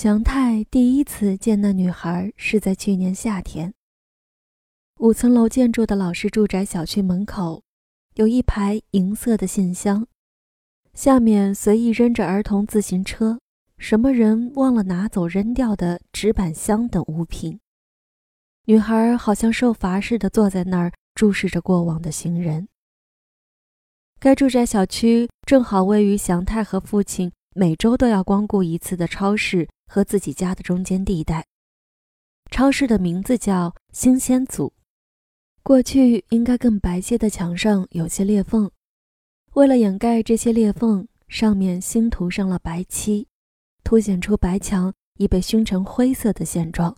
祥太第一次见那女孩是在去年夏天。五层楼建筑的老式住宅小区门口，有一排银色的信箱，下面随意扔着儿童自行车、什么人忘了拿走扔掉的纸板箱等物品。女孩好像受罚似的坐在那儿，注视着过往的行人。该住宅小区正好位于祥太和父亲每周都要光顾一次的超市。和自己家的中间地带，超市的名字叫新鲜组。过去应该更白皙的墙上有些裂缝，为了掩盖这些裂缝，上面新涂上了白漆，凸显出白墙已被熏成灰色的现状。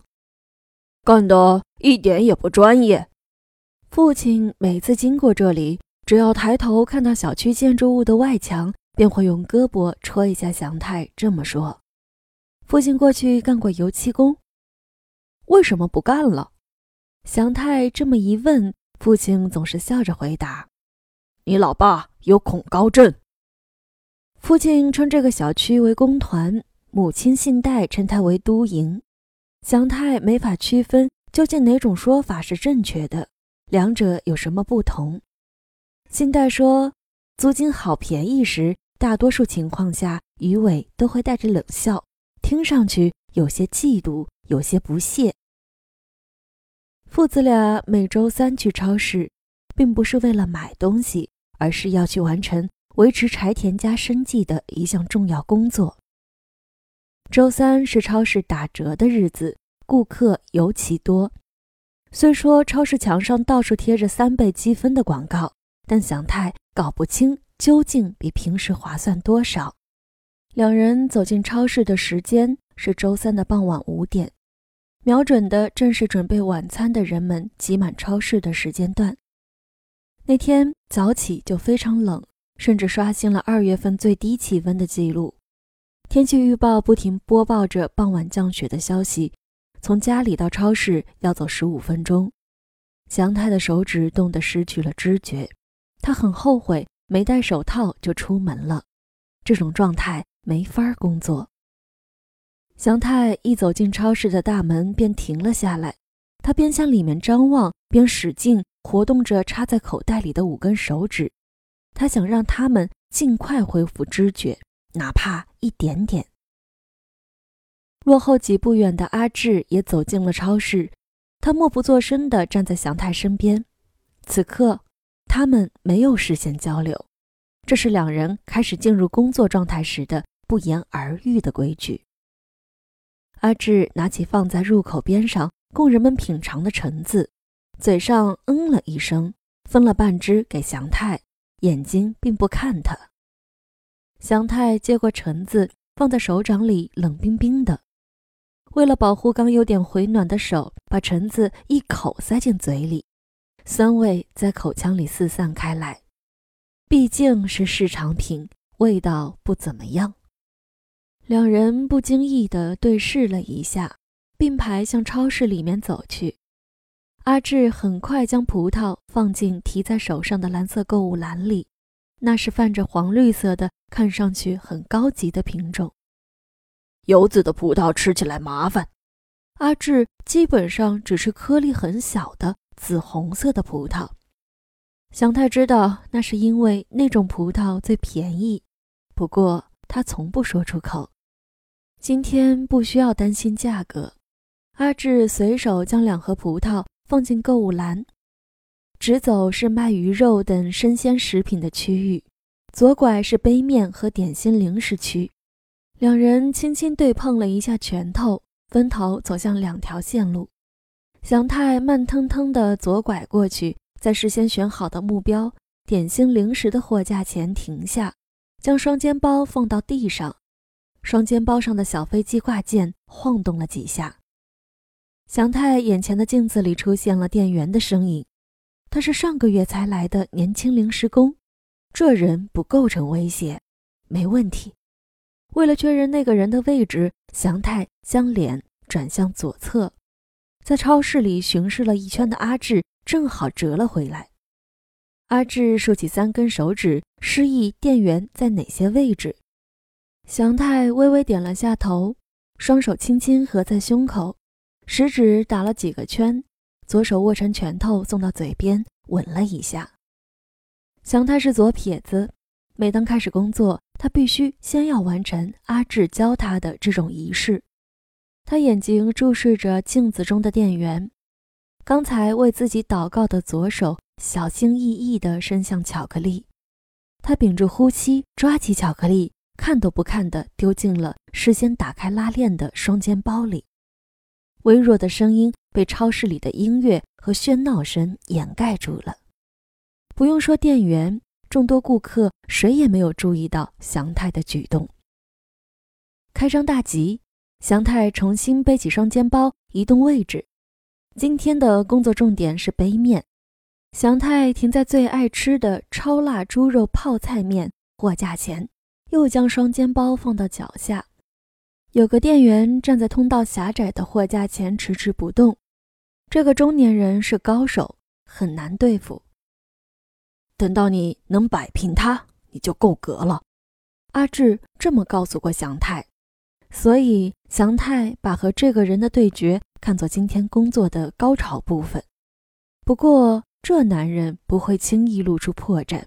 干得一点也不专业。父亲每次经过这里，只要抬头看到小区建筑物的外墙，便会用胳膊戳一下祥太，这么说。父亲过去干过油漆工，为什么不干了？祥太这么一问，父亲总是笑着回答：“你老爸有恐高症。”父亲称这个小区为工团，母亲信代称它为都营。祥太没法区分究竟哪种说法是正确的，两者有什么不同？信代说租金好便宜时，大多数情况下鱼尾都会带着冷笑。听上去有些嫉妒，有些不屑。父子俩每周三去超市，并不是为了买东西，而是要去完成维持柴田家生计的一项重要工作。周三是超市打折的日子，顾客尤其多。虽说超市墙上到处贴着三倍积分的广告，但祥太搞不清究竟比平时划算多少。两人走进超市的时间是周三的傍晚五点，瞄准的正是准备晚餐的人们挤满超市的时间段。那天早起就非常冷，甚至刷新了二月份最低气温的记录。天气预报不停播报着傍晚降雪的消息。从家里到超市要走十五分钟，祥太的手指冻得失去了知觉，他很后悔没戴手套就出门了。这种状态。没法工作。祥太一走进超市的大门，便停了下来。他边向里面张望，边使劲活动着插在口袋里的五根手指。他想让他们尽快恢复知觉，哪怕一点点。落后几步远的阿志也走进了超市，他默不作声地站在祥太身边。此刻，他们没有视线交流，这是两人开始进入工作状态时的。不言而喻的规矩。阿志拿起放在入口边上供人们品尝的橙子，嘴上嗯了一声，分了半只给祥太，眼睛并不看他。祥太接过橙子，放在手掌里，冷冰冰的。为了保护刚有点回暖的手，把橙子一口塞进嘴里，酸味在口腔里四散开来。毕竟是市场品，味道不怎么样。两人不经意地对视了一下，并排向超市里面走去。阿志很快将葡萄放进提在手上的蓝色购物篮里，那是泛着黄绿色的，看上去很高级的品种。有籽的葡萄吃起来麻烦。阿志基本上只吃颗粒很小的紫红色的葡萄。祥太知道那是因为那种葡萄最便宜，不过他从不说出口。今天不需要担心价格。阿志随手将两盒葡萄放进购物篮，直走是卖鱼肉等生鲜食品的区域，左拐是杯面和点心零食区。两人轻轻对碰了一下拳头，分头走向两条线路。祥太慢腾腾地左拐过去，在事先选好的目标点心零食的货架前停下，将双肩包放到地上。双肩包上的小飞机挂件晃动了几下，祥太眼前的镜子里出现了店员的身影，他是上个月才来的年轻临时工，这人不构成威胁，没问题。为了确认那个人的位置，祥太将脸转向左侧，在超市里巡视了一圈的阿志正好折了回来。阿志竖起三根手指，示意店员在哪些位置。祥太微微点了下头，双手轻轻合在胸口，食指打了几个圈，左手握成拳头送到嘴边吻了一下。祥太是左撇子，每当开始工作，他必须先要完成阿志教他的这种仪式。他眼睛注视着镜子中的店员，刚才为自己祷告的左手小心翼翼地伸向巧克力。他屏住呼吸，抓起巧克力，看都不看地丢进了事先打开拉链的双肩包里。微弱的声音被超市里的音乐和喧闹声掩盖住了。不用说，店员，众多顾客谁也没有注意到祥太的举动。开张大吉，祥太重新背起双肩包，移动位置。今天的工作重点是杯面。祥太停在最爱吃的超辣猪肉泡菜面货架前，又将双肩包放到脚下。有个店员站在通道狭窄的货架前迟迟不动。这个中年人是高手，很难对付。等到你能摆平他，你就够格了。阿志这么告诉过祥太，所以祥太把和这个人的对决看作今天工作的高潮部分。不过，这男人不会轻易露出破绽，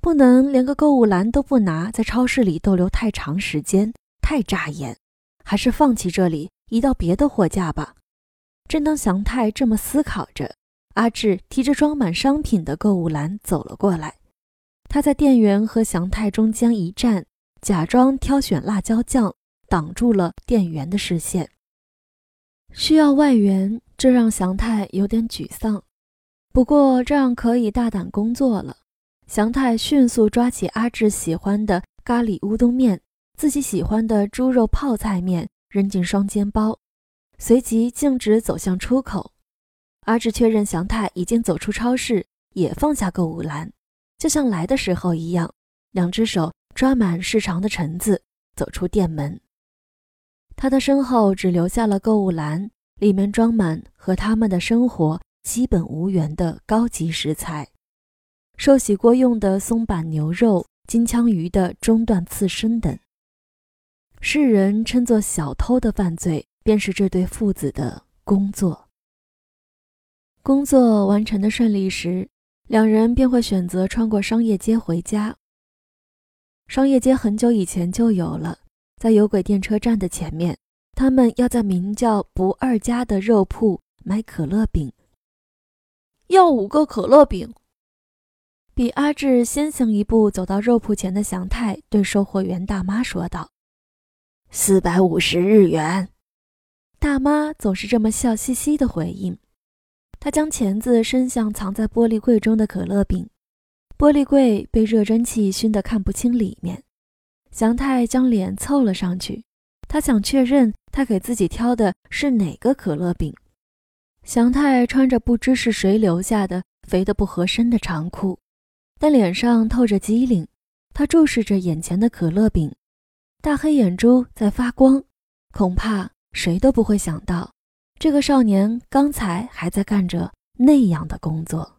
不能连个购物篮都不拿，在超市里逗留太长时间，太扎眼。还是放弃这里，移到别的货架吧。正当祥太这么思考着，阿志提着装满商品的购物篮走了过来。他在店员和祥太中间一站，假装挑选辣椒酱，挡住了店员的视线。需要外援，这让祥太有点沮丧。不过这样可以大胆工作了。祥太迅速抓起阿志喜欢的咖喱乌冬面，自己喜欢的猪肉泡菜面，扔进双肩包，随即径直走向出口。阿志确认祥太已经走出超市，也放下购物篮，就像来的时候一样，两只手抓满市场的橙子，走出店门。他的身后只留下了购物篮，里面装满和他们的生活。基本无缘的高级食材，寿喜锅用的松板牛肉、金枪鱼的中段刺身等。世人称作小偷的犯罪，便是这对父子的工作。工作完成的顺利时，两人便会选择穿过商业街回家。商业街很久以前就有了，在有轨电车站的前面，他们要在名叫“不二家”的肉铺买可乐饼。要五个可乐饼。比阿志先行一步走到肉铺前的祥太对售货员大妈说道：“四百五十日元。”大妈总是这么笑嘻嘻的回应。她将钳子伸向藏在玻璃柜中的可乐饼，玻璃柜被热蒸汽熏得看不清里面。祥太将脸凑了上去，他想确认他给自己挑的是哪个可乐饼。祥太穿着不知是谁留下的肥得不合身的长裤，但脸上透着机灵。他注视着眼前的可乐饼，大黑眼珠在发光。恐怕谁都不会想到，这个少年刚才还在干着那样的工作。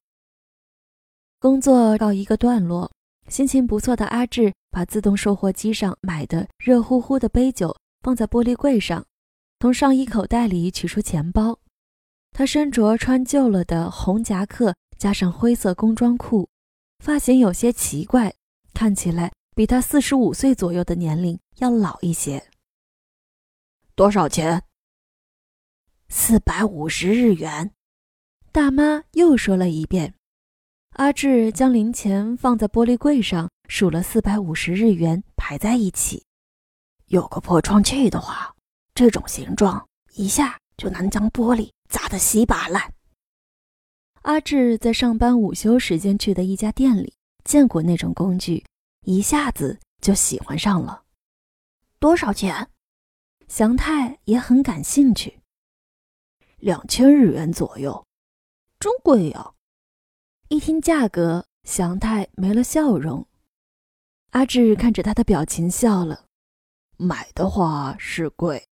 工作到一个段落，心情不错的阿志把自动售货机上买的热乎乎的杯酒放在玻璃柜上，从上衣口袋里取出钱包。他身着穿旧了的红夹克，加上灰色工装裤，发型有些奇怪，看起来比他四十五岁左右的年龄要老一些。多少钱？四百五十日元。大妈又说了一遍。阿志将零钱放在玻璃柜上，数了四百五十日元，排在一起。有个破窗器的话，这种形状一下就能将玻璃。砸得稀巴烂。阿志在上班午休时间去的一家店里见过那种工具，一下子就喜欢上了。多少钱？祥太也很感兴趣。两千日元左右，真贵呀！一听价格，祥太没了笑容。阿志看着他的表情笑了。买的话是贵。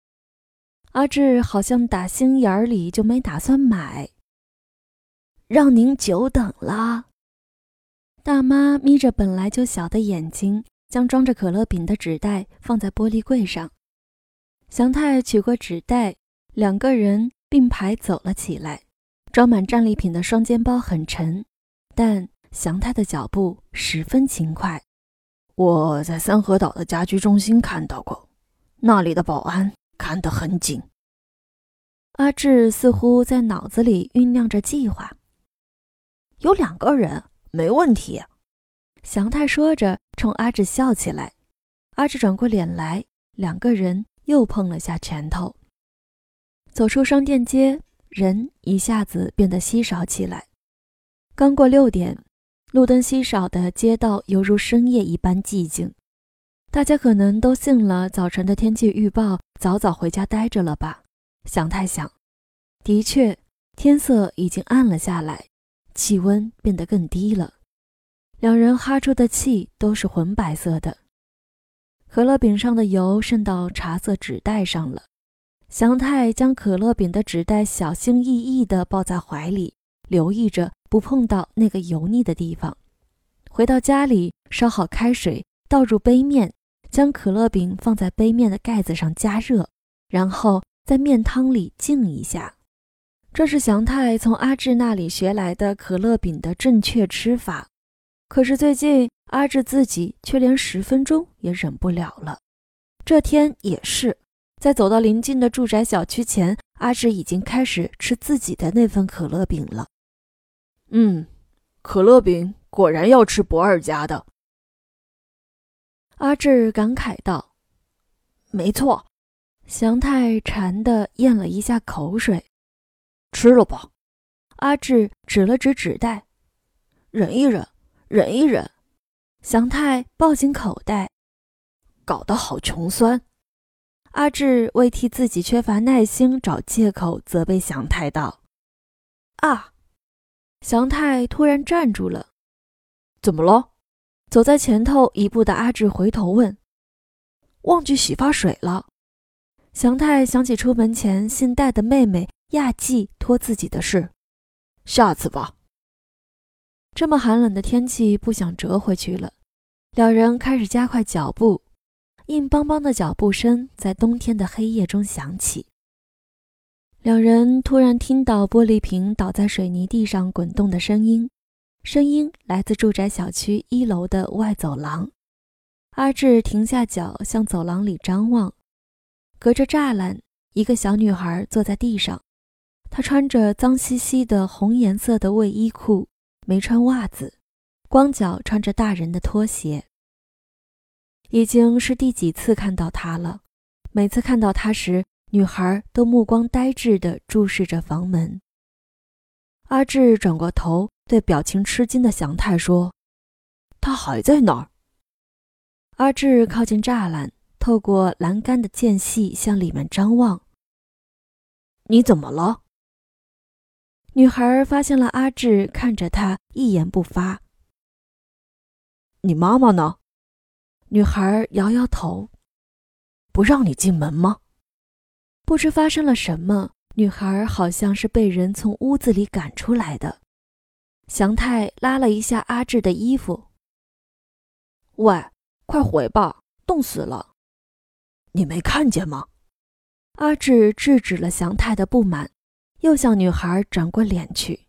阿志好像打心眼儿里就没打算买。让您久等了。大妈眯着本来就小的眼睛，将装着可乐饼的纸袋放在玻璃柜上。祥太取过纸袋，两个人并排走了起来。装满战利品的双肩包很沉，但祥太的脚步十分勤快。我在三河岛的家居中心看到过，那里的保安看得很紧。阿志似乎在脑子里酝酿着计划。有两个人，没问题。祥太说着，冲阿志笑起来。阿志转过脸来，两个人又碰了下拳头。走出商店街。人一下子变得稀少起来。刚过六点，路灯稀少的街道犹如深夜一般寂静。大家可能都信了早晨的天气预报，早早回家待着了吧？祥太想。的确，天色已经暗了下来，气温变得更低了。两人哈出的气都是浑白色的，可乐饼上的油渗到茶色纸袋上了。祥太将可乐饼的纸袋小心翼翼地抱在怀里，留意着不碰到那个油腻的地方。回到家里，烧好开水，倒入杯面，将可乐饼放在杯面的盖子上加热，然后在面汤里浸一下。这是祥太从阿志那里学来的可乐饼的正确吃法。可是最近阿志自己却连十分钟也忍不了了。这天也是。在走到临近的住宅小区前，阿志已经开始吃自己的那份可乐饼了。嗯，可乐饼果然要吃博尔家的。阿志感慨道：“没错。”祥太馋的咽了一下口水，吃了吧。阿志指了指纸袋：“忍一忍，忍一忍。”祥太抱紧口袋，搞得好穷酸。阿志为替自己缺乏耐心找借口，责备祥太道：“啊！”祥太突然站住了，“怎么了？”走在前头一步的阿志回头问：“忘记洗发水了。”祥太想起出门前姓戴的妹妹亚纪托自己的事，下次吧。这么寒冷的天气，不想折回去了。两人开始加快脚步。硬邦邦的脚步声在冬天的黑夜中响起。两人突然听到玻璃瓶倒在水泥地上滚动的声音，声音来自住宅小区一楼的外走廊。阿志停下脚，向走廊里张望。隔着栅栏，一个小女孩坐在地上，她穿着脏兮兮的红颜色的卫衣裤，没穿袜子，光脚穿着大人的拖鞋。已经是第几次看到他了？每次看到他时，女孩都目光呆滞地注视着房门。阿志转过头，对表情吃惊的祥太说：“他还在那儿。”阿志靠近栅栏，透过栏杆的间隙向里面张望。“你怎么了？”女孩发现了阿志，看着他一言不发。“你妈妈呢？”女孩摇摇头，不让你进门吗？不知发生了什么，女孩好像是被人从屋子里赶出来的。祥太拉了一下阿志的衣服，喂，快回吧，冻死了！你没看见吗？阿志制止了祥太的不满，又向女孩转过脸去。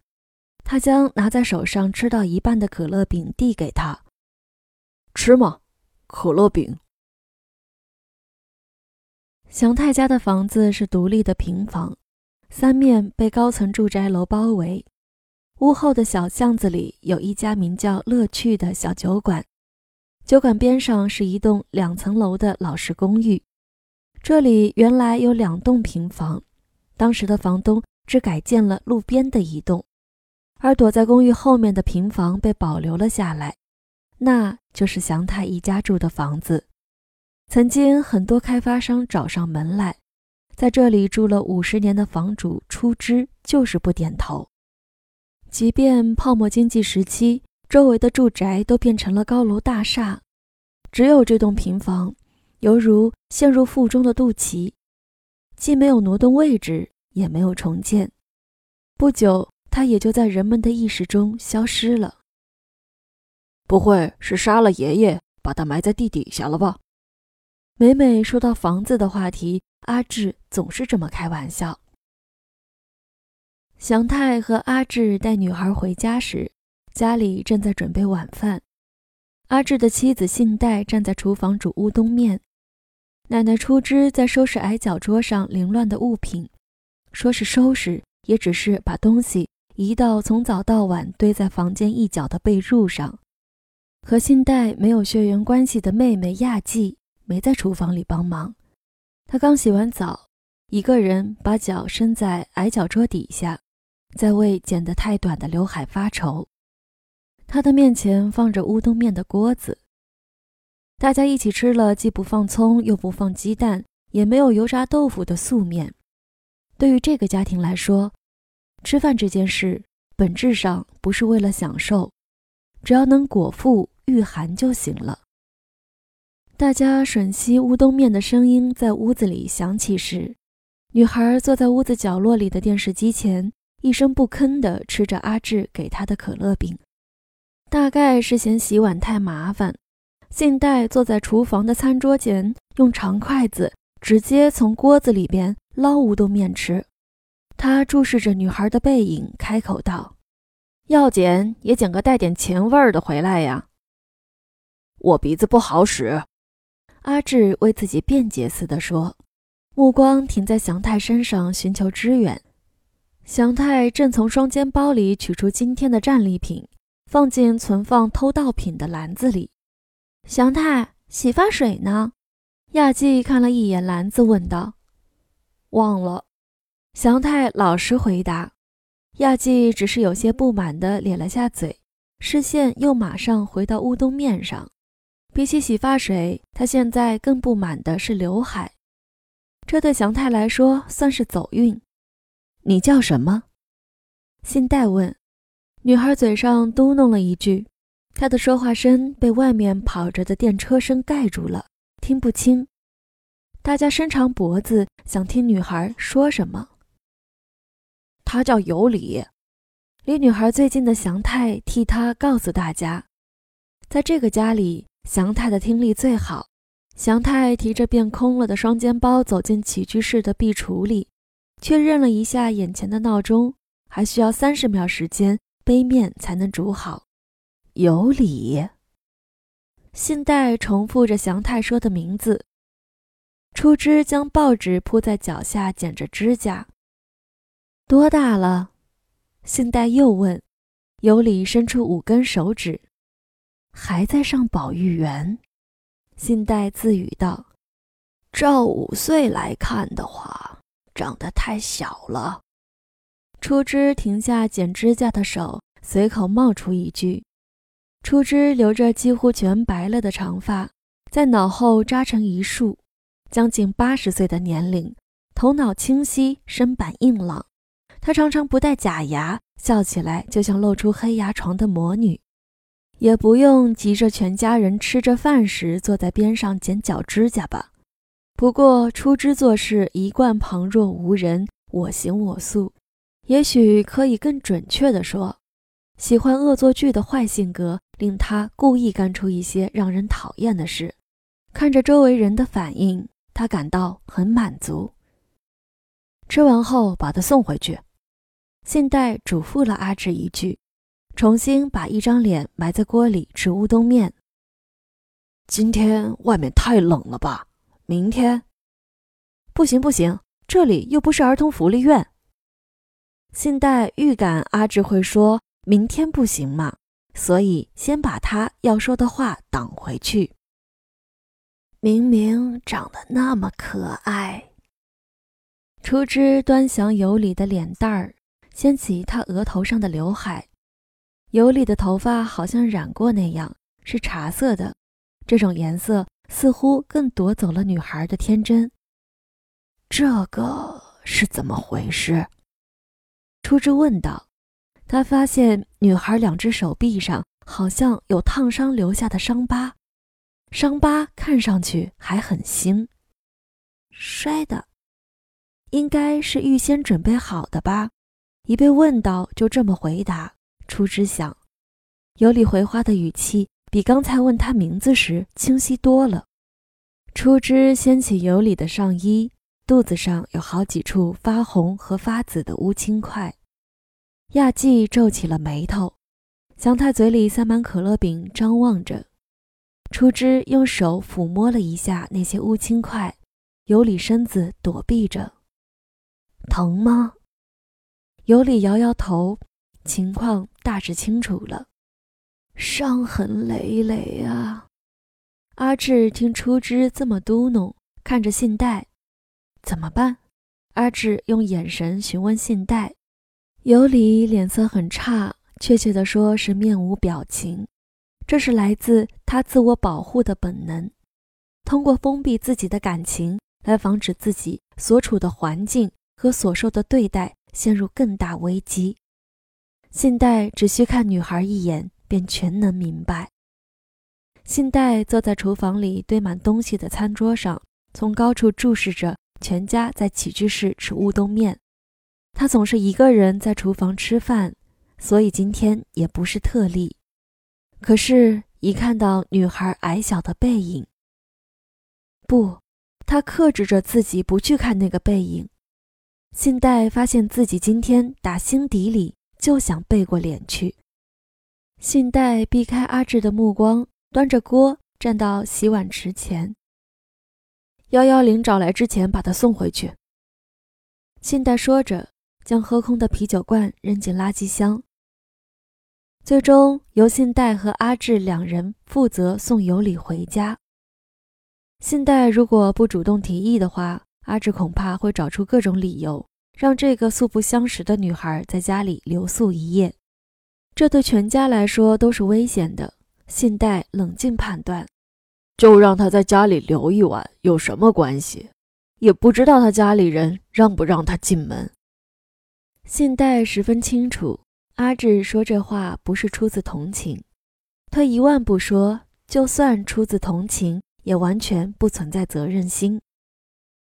他将拿在手上吃到一半的可乐饼递给她，吃吗？可乐饼。祥太家的房子是独立的平房，三面被高层住宅楼包围。屋后的小巷子里有一家名叫“乐趣”的小酒馆，酒馆边上是一栋两层楼的老式公寓。这里原来有两栋平房，当时的房东只改建了路边的一栋，而躲在公寓后面的平房被保留了下来。那就是祥太一家住的房子，曾经很多开发商找上门来，在这里住了五十年的房主出资就是不点头。即便泡沫经济时期，周围的住宅都变成了高楼大厦，只有这栋平房，犹如陷入腹中的肚脐，既没有挪动位置，也没有重建。不久，它也就在人们的意识中消失了。不会是杀了爷爷，把他埋在地底下了吧？每每说到房子的话题，阿志总是这么开玩笑。祥太和阿志带女孩回家时，家里正在准备晚饭。阿志的妻子信代站在厨房煮乌冬面，奶奶初枝在收拾矮脚桌上凌乱的物品，说是收拾，也只是把东西移到从早到晚堆在房间一角的被褥上。和信代没有血缘关系的妹妹亚纪没在厨房里帮忙，她刚洗完澡，一个人把脚伸在矮脚桌底下。在为剪得太短的刘海发愁。他的面前放着乌冬面的锅子，大家一起吃了既不放葱又不放鸡蛋，也没有油炸豆腐的素面。对于这个家庭来说，吃饭这件事本质上不是为了享受，只要能果腹御寒就行了。大家吮吸乌冬面的声音在屋子里响起时，女孩坐在屋子角落里的电视机前。一声不吭地吃着阿志给他的可乐饼，大概是嫌洗碗太麻烦。信代坐在厨房的餐桌前，用长筷子直接从锅子里边捞乌冬面吃。他注视着女孩的背影，开口道：“要捡也捡个带点钱味儿的回来呀。”我鼻子不好使，阿志为自己辩解似的说，目光停在祥太身上，寻求支援。祥太正从双肩包里取出今天的战利品，放进存放偷盗品的篮子里。祥太，洗发水呢？亚季看了一眼篮子，问道。忘了。祥太老实回答。亚季只是有些不满地咧了下嘴，视线又马上回到乌冬面上。比起洗发水，他现在更不满的是刘海，这对祥太来说算是走运。你叫什么？信代问。女孩嘴上嘟哝了一句，她的说话声被外面跑着的电车声盖住了，听不清。大家伸长脖子想听女孩说什么。她叫尤里，离女孩最近的祥太替她告诉大家，在这个家里，祥太的听力最好。祥太提着变空了的双肩包走进起居室的壁橱里。确认了一下眼前的闹钟，还需要三十秒时间，杯面才能煮好。有理。信代重复着祥太说的名字。初枝将报纸铺在脚下，剪着指甲。多大了？信代又问。有理伸出五根手指。还在上保育园。信代自语道：“照五岁来看的话。”长得太小了。初枝停下剪指甲的手，随口冒出一句：“初枝留着几乎全白了的长发，在脑后扎成一束，将近八十岁的年龄，头脑清晰，身板硬朗。她常常不戴假牙，笑起来就像露出黑牙床的魔女。也不用急着全家人吃着饭时坐在边上剪脚指甲吧。”不过，初枝做事一贯旁若无人，我行我素。也许可以更准确地说，喜欢恶作剧的坏性格令他故意干出一些让人讨厌的事。看着周围人的反应，他感到很满足。吃完后把他送回去，信代嘱咐了阿志一句，重新把一张脸埋在锅里吃乌冬面。今天外面太冷了吧？明天，不行不行，这里又不是儿童福利院。信代预感阿志会说明天不行嘛，所以先把他要说的话挡回去。明明长得那么可爱，初枝端详尤里的脸蛋儿，掀起他额头上的刘海。尤里的头发好像染过那样，是茶色的，这种颜色。似乎更夺走了女孩的天真。这个是怎么回事？初枝问道。他发现女孩两只手臂上好像有烫伤留下的伤疤，伤疤看上去还很新。摔的，应该是预先准备好的吧？一被问到就这么回答。初枝想，有理回话的语气。比刚才问他名字时清晰多了。初枝掀起尤里的上衣，肚子上有好几处发红和发紫的乌青块。亚季皱起了眉头，祥太嘴里塞满可乐饼，张望着。初枝用手抚摸了一下那些乌青块，尤里身子躲避着。疼吗？尤里摇摇头，情况大致清楚了，伤痕累累啊。阿志听初枝这么嘟哝，看着信代，怎么办？阿志用眼神询问信代，尤里脸色很差，确切的说是面无表情，这是来自他自我保护的本能，通过封闭自己的感情来防止自己所处的环境和所受的对待陷入更大危机。信代只需看女孩一眼，便全能明白。信代坐在厨房里堆满东西的餐桌上，从高处注视着全家在起居室吃乌冬面。他总是一个人在厨房吃饭，所以今天也不是特例。可是，一看到女孩矮小的背影，不，他克制着自己不去看那个背影。信代发现自己今天打心底里就想背过脸去。信代避开阿志的目光。端着锅站到洗碗池前。幺幺零找来之前，把他送回去。信代说着，将喝空的啤酒罐扔进垃圾箱。最终由信代和阿志两人负责送尤里回家。信代如果不主动提议的话，阿志恐怕会找出各种理由，让这个素不相识的女孩在家里留宿一夜。这对全家来说都是危险的。信代冷静判断，就让他在家里留一晚有什么关系？也不知道他家里人让不让他进门。信代十分清楚，阿志说这话不是出自同情。退一万步说，就算出自同情，也完全不存在责任心。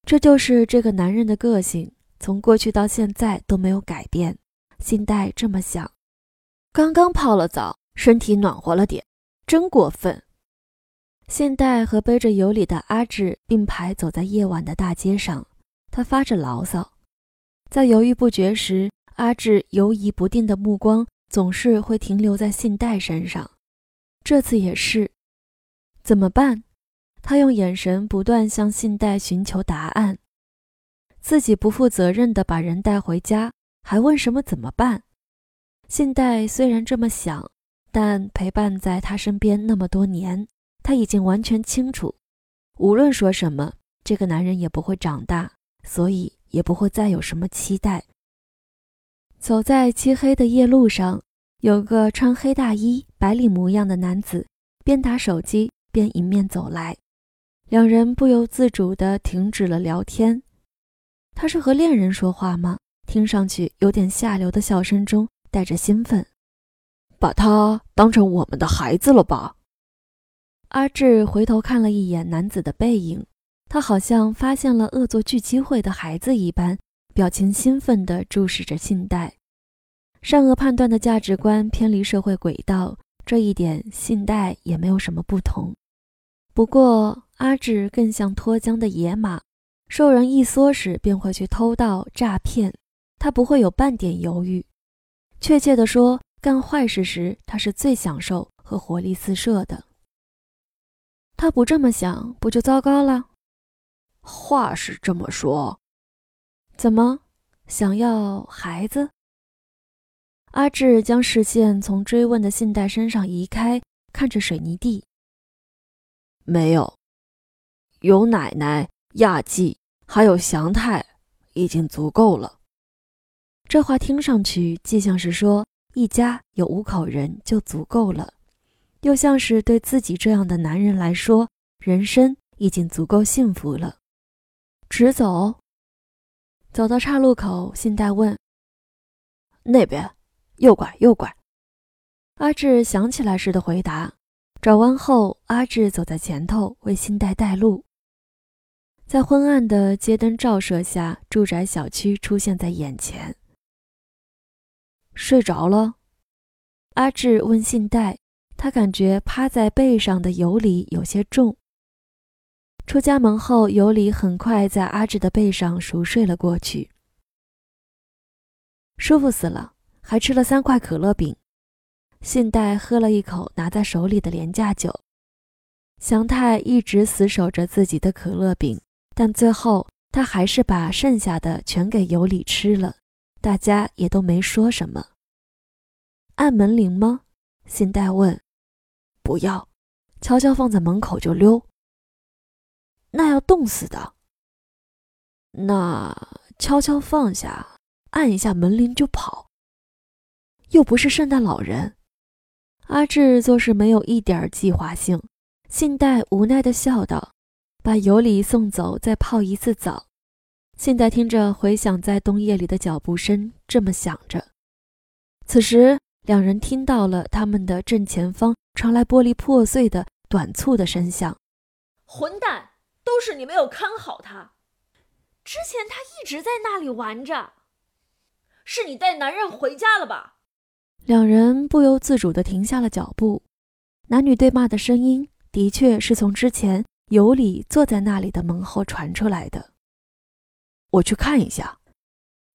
这就是这个男人的个性，从过去到现在都没有改变。信代这么想。刚刚泡了澡，身体暖和了点。真过分！现代和背着尤里的阿志并排走在夜晚的大街上，他发着牢骚。在犹豫不决时，阿志犹疑不定的目光总是会停留在信代身上。这次也是，怎么办？他用眼神不断向信代寻求答案。自己不负责任的把人带回家，还问什么怎么办？信代虽然这么想。但陪伴在他身边那么多年，他已经完全清楚，无论说什么，这个男人也不会长大，所以也不会再有什么期待。走在漆黑的夜路上，有个穿黑大衣、白领模样的男子，边打手机边迎面走来，两人不由自主地停止了聊天。他是和恋人说话吗？听上去有点下流的笑声中带着兴奋。把他当成我们的孩子了吧？阿志回头看了一眼男子的背影，他好像发现了恶作剧机会的孩子一般，表情兴奋地注视着信代。善恶判断的价值观偏离社会轨道，这一点信代也没有什么不同。不过阿志更像脱缰的野马，受人一唆时便会去偷盗诈骗，他不会有半点犹豫。确切地说。干坏事时，他是最享受和活力四射的。他不这么想，不就糟糕了？话是这么说，怎么想要孩子？阿志将视线从追问的信代身上移开，看着水泥地。没有，有奶奶、亚季，还有祥太，已经足够了。这话听上去既像是说。一家有五口人就足够了，又像是对自己这样的男人来说，人生已经足够幸福了。直走，走到岔路口，信代问：“那边，右拐，右拐。”阿志想起来似的回答。转弯后，阿志走在前头为信代带路。在昏暗的街灯照射下，住宅小区出现在眼前。睡着了，阿志问信代，他感觉趴在背上的尤里有些重。出家门后，尤里很快在阿志的背上熟睡了过去。舒服死了，还吃了三块可乐饼。信代喝了一口拿在手里的廉价酒。祥太一直死守着自己的可乐饼，但最后他还是把剩下的全给尤里吃了。大家也都没说什么。按门铃吗？信代问。不要，悄悄放在门口就溜。那要冻死的。那悄悄放下，按一下门铃就跑。又不是圣诞老人。阿志做事没有一点计划性。信代无奈的笑道：“把尤里送走，再泡一次澡。”信代听着回响在冬夜里的脚步声，这么想着。此时，两人听到了他们的正前方传来玻璃破碎的短促的声响。混蛋！都是你没有看好他。之前他一直在那里玩着。是你带男人回家了吧？两人不由自主地停下了脚步。男女对骂的声音的确是从之前尤里坐在那里的门后传出来的。我去看一下。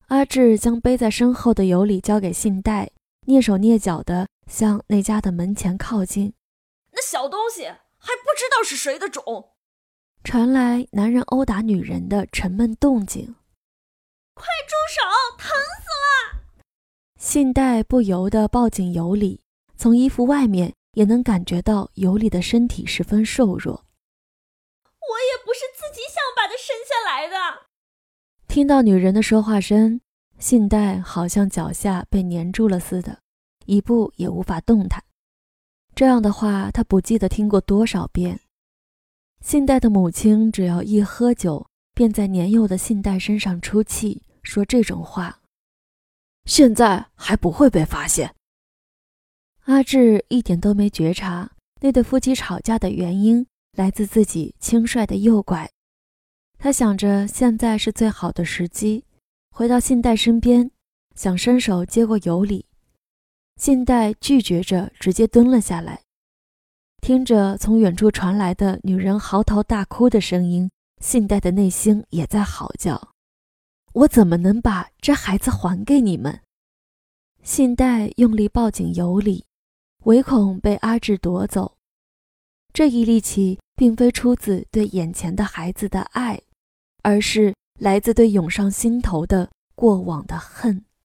阿志将背在身后的尤里交给信代，蹑手蹑脚地向那家的门前靠近。那小东西还不知道是谁的种。传来男人殴打女人的沉闷动静。快住手！疼死了！信代不由得抱紧尤里，从衣服外面也能感觉到尤里的身体十分瘦弱。我也不是自己想把他生下来的。听到女人的说话声，信代好像脚下被粘住了似的，一步也无法动弹。这样的话，他不记得听过多少遍。信代的母亲只要一喝酒，便在年幼的信代身上出气，说这种话。现在还不会被发现。阿志一点都没觉察那对夫妻吵架的原因来自自己轻率的诱拐。他想着现在是最好的时机，回到信代身边，想伸手接过尤里。信代拒绝着，直接蹲了下来。听着从远处传来的女人嚎啕大哭的声音，信代的内心也在嚎叫：“我怎么能把这孩子还给你们？”信代用力抱紧尤里，唯恐被阿志夺走。这一力气并非出自对眼前的孩子的爱，而是来自对涌上心头的过往的恨。